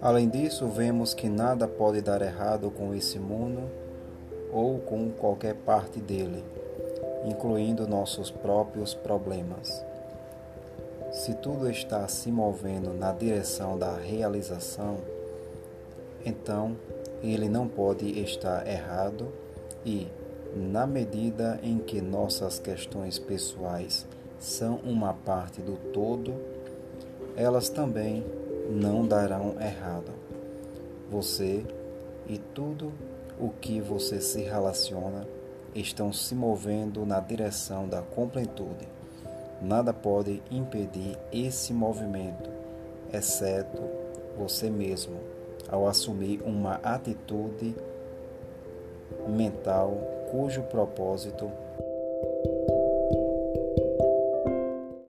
Além disso, vemos que nada pode dar errado com esse mundo ou com qualquer parte dele, incluindo nossos próprios problemas. Se tudo está se movendo na direção da realização, então ele não pode estar errado e, na medida em que nossas questões pessoais são uma parte do todo, elas também não darão errado. Você e tudo o que você se relaciona estão se movendo na direção da completude. Nada pode impedir esse movimento, exceto você mesmo, ao assumir uma atitude mental cujo propósito